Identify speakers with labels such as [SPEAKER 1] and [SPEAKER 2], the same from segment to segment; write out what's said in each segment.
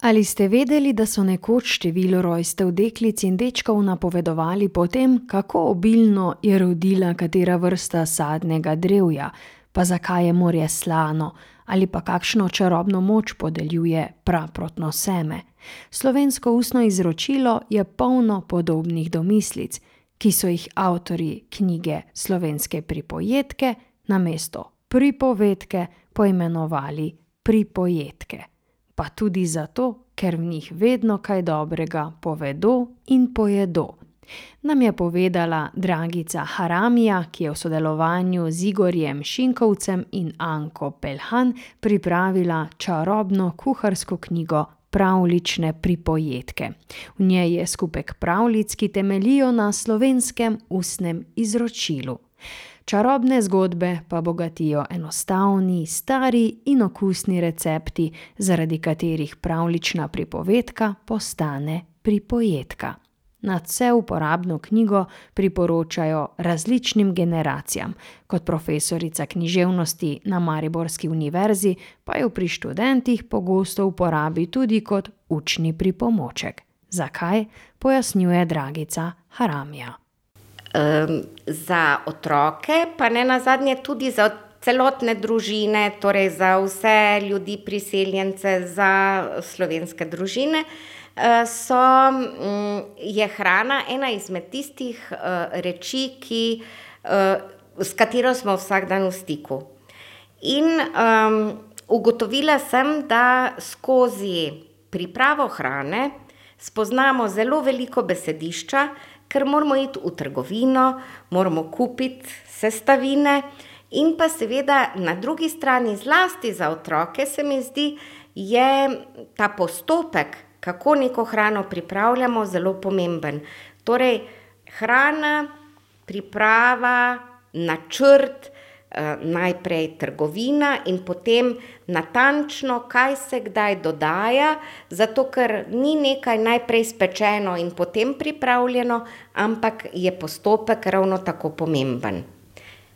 [SPEAKER 1] Ali ste vedeli, da so nekoč število rojstev deklic in dečkov napovedovali po tem, kako obilno je rodila katera vrsta sadnega drevja, pa zakaj je morje slano, ali pa kakšno čarobno moč podeljuje praprotno seme? Slovensko ustno izročilo je polno podobnih domislic, ki so jih avtorji knjige Slovenske pripovedke namesto pripovedke poimenovali pripojedke, pa tudi zato, ker v njih vedno kaj dobrega povedo in pojedo. Nam je povedala Dragica Haramija, ki je v sodelovanju z Igorjem Šinkovcem in Anko Pelhan pripravila čarobno kuharsko knjigo Pravljične pripovedke. V njej je skupek pravljic, ki temeljijo na slovenskem ustnem izročilu. Čarobne zgodbe pa bogatijo enostavni, stari in okusni recepti, zaradi katerih pravljična pripovedka postane pripovedka. Nadvse uporabno knjigo priporočajo različnim generacijam, kot profesorica književnosti na mariborski univerzi pa jo pri študentih pogosto uporabi tudi kot učni pripomoček. Zakaj, pojasnjuje Dragica Haramija.
[SPEAKER 2] Za otroke, pa nenazadnje tudi za celotne družine, torej za vse ljudi priseljence, za slovenske družine, so, je hrana ena izmed tistih, reči, ki, s katero smo vsak dan v stiku. In, ugotovila sem, da skozi pripravo hrane spoznamo zelo veliko besedišča, ker moramo iti v trgovino, moramo kupiti sestavine in pa seveda na drugi strani, zlasti za otroke, se mi zdi, je ta postopek, kako neko hrano pripravljamo, zelo pomemben. Torej hrana, priprava, načrt, najprej trgovina in potem natančno, kaj se kdaj dodaja, zato ker ni nekaj najprej spečeno in potem pripravljeno, ampak je postopek ravno tako pomemben.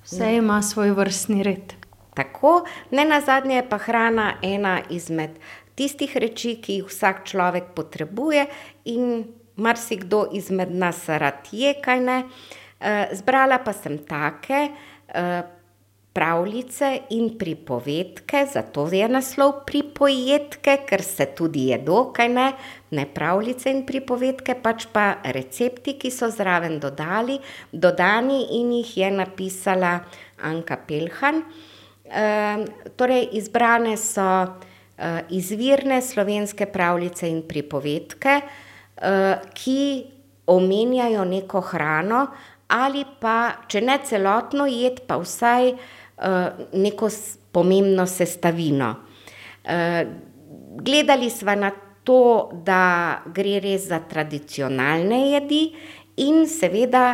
[SPEAKER 1] Vse ima svoj vrstni red.
[SPEAKER 2] Tako, nenazadnje je pa hrana ena izmed tistih reči, ki jih vsak človek potrebuje in marsikdo izmed nas rad je, kajne. zbrala pa sem take, pravljice in pripovedke, zato je naslov Pripojedke, ker se tudi jedo, kajne. Ne pravljice in pripovedke, pač pa recepti, ki so zraven dodali, dodani in jih je napisala Anka Pelhan. torej izbrane so, izvirne slovenske pravljice in pripovedke, ki omenjajo neko hrano ali pa, če ne celotno jed, pa vsaj, neko pomembno sestavino. gledali sva na to, da gre res za tradicionalne jedi in seveda,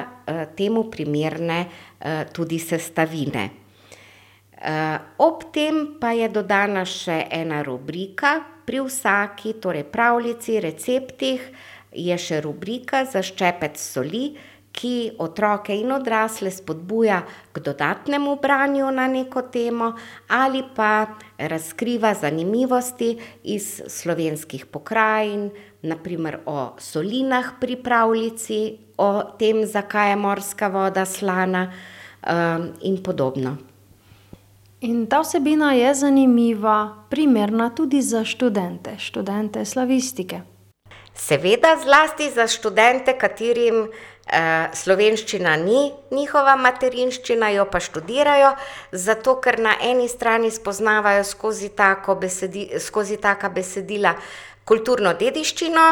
[SPEAKER 2] temu primerne, tudi sestavine. ob tem pa je dodana še ena rubrika pri vsaki, torej pravljici, receptih, je še rubrika Za ščepec soli, ki otroke in odrasle spodbuja k dodatnemu branju na neko temo ali pa razkriva zanimivosti iz slovenskih pokrajin, na primer o solinah pri pravljici, o tem, zakaj je morska voda slana, in podobno.
[SPEAKER 1] In ta vsebina je zanimiva, primerna tudi za študente, študente slavistike.
[SPEAKER 2] Seveda, zlasti za študente, katerim, slovenščina ni njihova materinščina, jo pa študirajo, zato ker na eni strani spoznavajo skozi tako skozi taka besedila kulturno dediščino,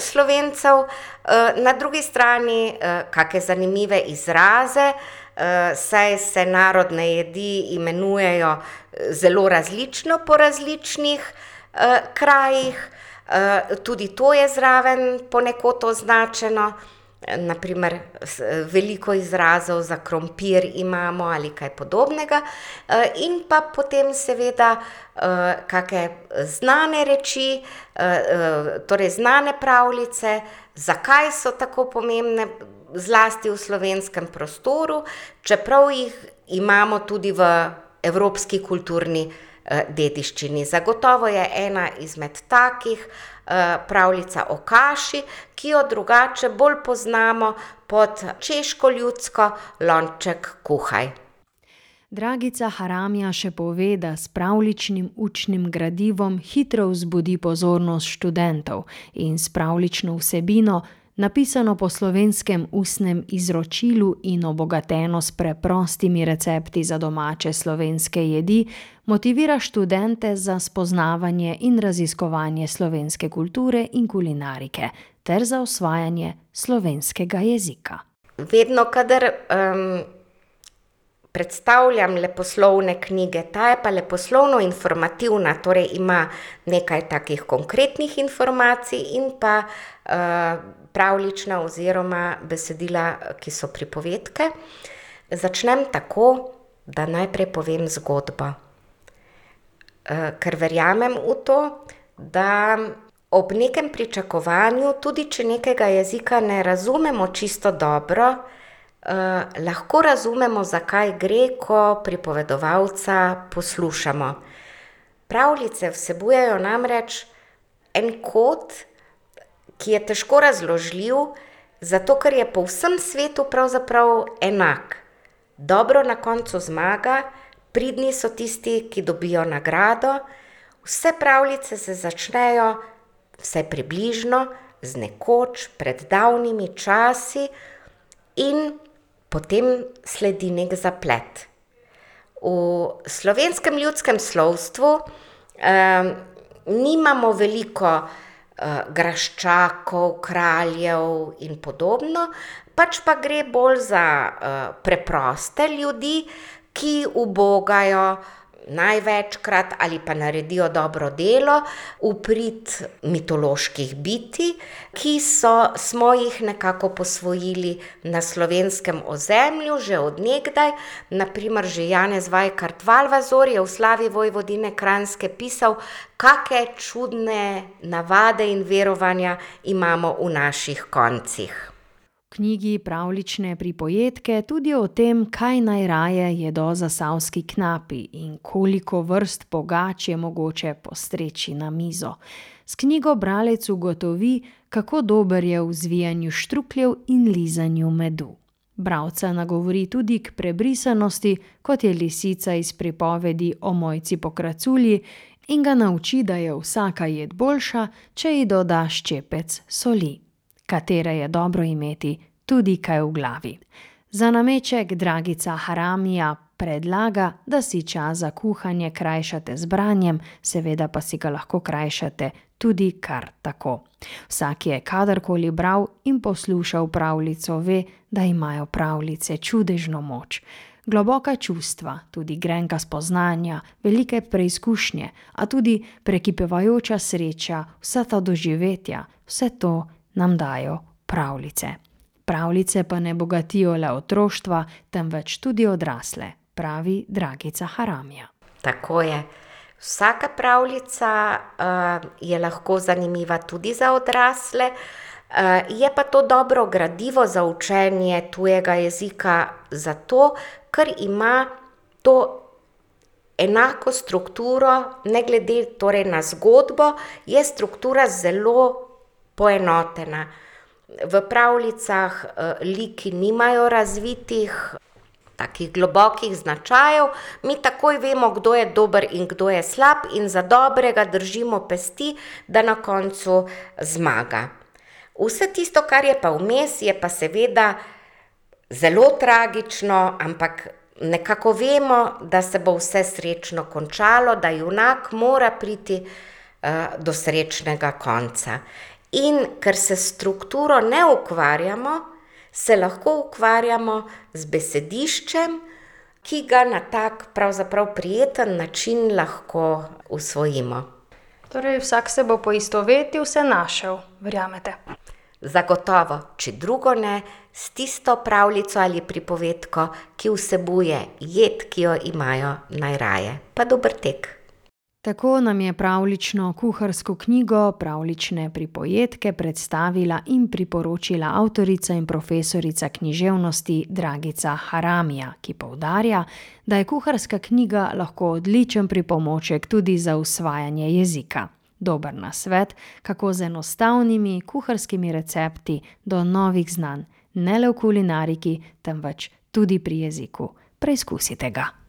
[SPEAKER 2] Slovencev, na drugi strani, kake zanimive izraze, saj se narodne jedi imenujejo zelo različno po različnih, krajih. tudi to je zraven ponekod označeno, na primer veliko izrazov za krompir imamo ali kaj podobnega. in pa potem seveda, kake znane reči, torej znane pravljice, zakaj so tako pomembne, zlasti v slovenskem prostoru, čeprav jih imamo tudi v evropski kulturni, dediščini. Zagotovo je ena izmed takih pravljica o kaši, ki jo drugače bolj poznamo pod češko ljudsko lonček kuhaj.
[SPEAKER 1] Dragica Haramija še pove, da s pravljičnim učnim gradivom hitro vzbudi pozornost študentov in s pravljično vsebino, napisano po slovenskem ustnem izročilu in obogateno s preprostimi recepti za domače slovenske jedi, motivira študente za spoznavanje in raziskovanje slovenske kulture in kulinarike ter za osvajanje slovenskega jezika.
[SPEAKER 2] Vedno, kadar predstavljam leposlovne knjige, ta je pa leposlovno-informativna, torej ima nekaj takih konkretnih informacij in pa pravljična oziroma besedila, ki so pripovedke. Začnem tako, da najprej povem zgodbo. ker verjamem v to, da ob nekem pričakovanju, tudi če nekega jezika ne razumemo čisto dobro, lahko razumemo, za kaj gre, ko pripovedovalca poslušamo. Pravljice vsebujejo namreč en kod, ki je težko razložljiv, zato ker je po vsem svetu pravzaprav enak. Dobro na koncu zmaga, pridni so tisti, ki dobijo nagrado, vse pravljice se začnejo, vsaj približno, z nekoč, pred davnimi časi, in potem sledi neki zaplet. V slovenskem ljudskem slovstvu nimamo veliko graščakov, kraljev in podobno, pač pa gre bolj za preproste ljudi, ki ubogajo največkrat ali pa naredijo dobro delo v prid mitoloških bitij, ki so, smo jih nekako posvojili na slovenskem ozemlju že od nekdaj. Na primer že Janez Vajkard Valvazor je v slavi Vojvodine Kranjske pisal, kake čudne navade in verovanja imamo v naših koncih.
[SPEAKER 1] Knjigi Pravljične pripovedke tudi o tem, kaj najraje jedo zasavski knapi in koliko vrst pogač je mogoče postreči na mizo. S knjigo bralec ugotovi, kako dober je v zvijanju štrukljev in lizanju medu. Bralca nagovori tudi k prebrisanosti, kot je lisica iz pripovedi o Mojci Pokraculji, in ga nauči, da je vsaka jed boljša, če ji doda ščepec soli. Katere je dobro imeti tudi kaj v glavi. Za nameček Dragica Haramija predlaga, da si čas za kuhanje krajšate z branjem, seveda pa si ga lahko krajšate tudi kar tako. Vsak, ki je kadarkoli bral in poslušal pravljico, ve, da imajo pravljice čudežno moč. Globoka čustva, tudi grenka spoznanja, velike preizkušnje, a tudi prekipevajoča sreča, vsa ta doživetja, vse to nam dajo pravljice. Pravljice pa ne bogatijo le otroštva, temveč tudi odrasle, pravi Dragica Haramija.
[SPEAKER 2] Tako je. Vsaka pravljica je lahko zanimiva tudi za odrasle, je pa to dobro gradivo za učenje tujega jezika zato, ker ima to enako strukturo, ne glede torej na zgodbo, je struktura zelo poenotena. V pravljicah liki nimajo razvitih takih globokih značajev, mi takoj vemo, kdo je dober in kdo je slab, in za dobrega držimo pesti, da na koncu zmaga. Vse tisto, kar je pa vmes, je pa seveda zelo tragično, ampak nekako vemo, da se bo vse srečno končalo, da junak mora priti do srečnega konca. In ker se s strukturo ne ukvarjamo, se lahko ukvarjamo z besediščem, ki ga na tak pravzaprav prijeten način lahko usvojimo.
[SPEAKER 1] Torej vsak se bo poistovetil, se našel, verjamete?
[SPEAKER 2] Zagotovo, če drugo ne, s tisto pravljico ali pripovedko, ki vsebuje jed, ki jo imajo najraje. Pa dober tek.
[SPEAKER 1] Tako nam je pravlično kuharsko knjigo Pravlične pripovedke predstavila in priporočila avtorica in profesorica književnosti Dragica Haramija, ki poudarja, da je kuharska knjiga lahko odličen pripomoček tudi za usvajanje jezika. Dober nasvet, kako z enostavnimi kuharskimi recepti do novih znanj, ne le v kulinariki, temveč tudi pri jeziku. Preizkusite ga.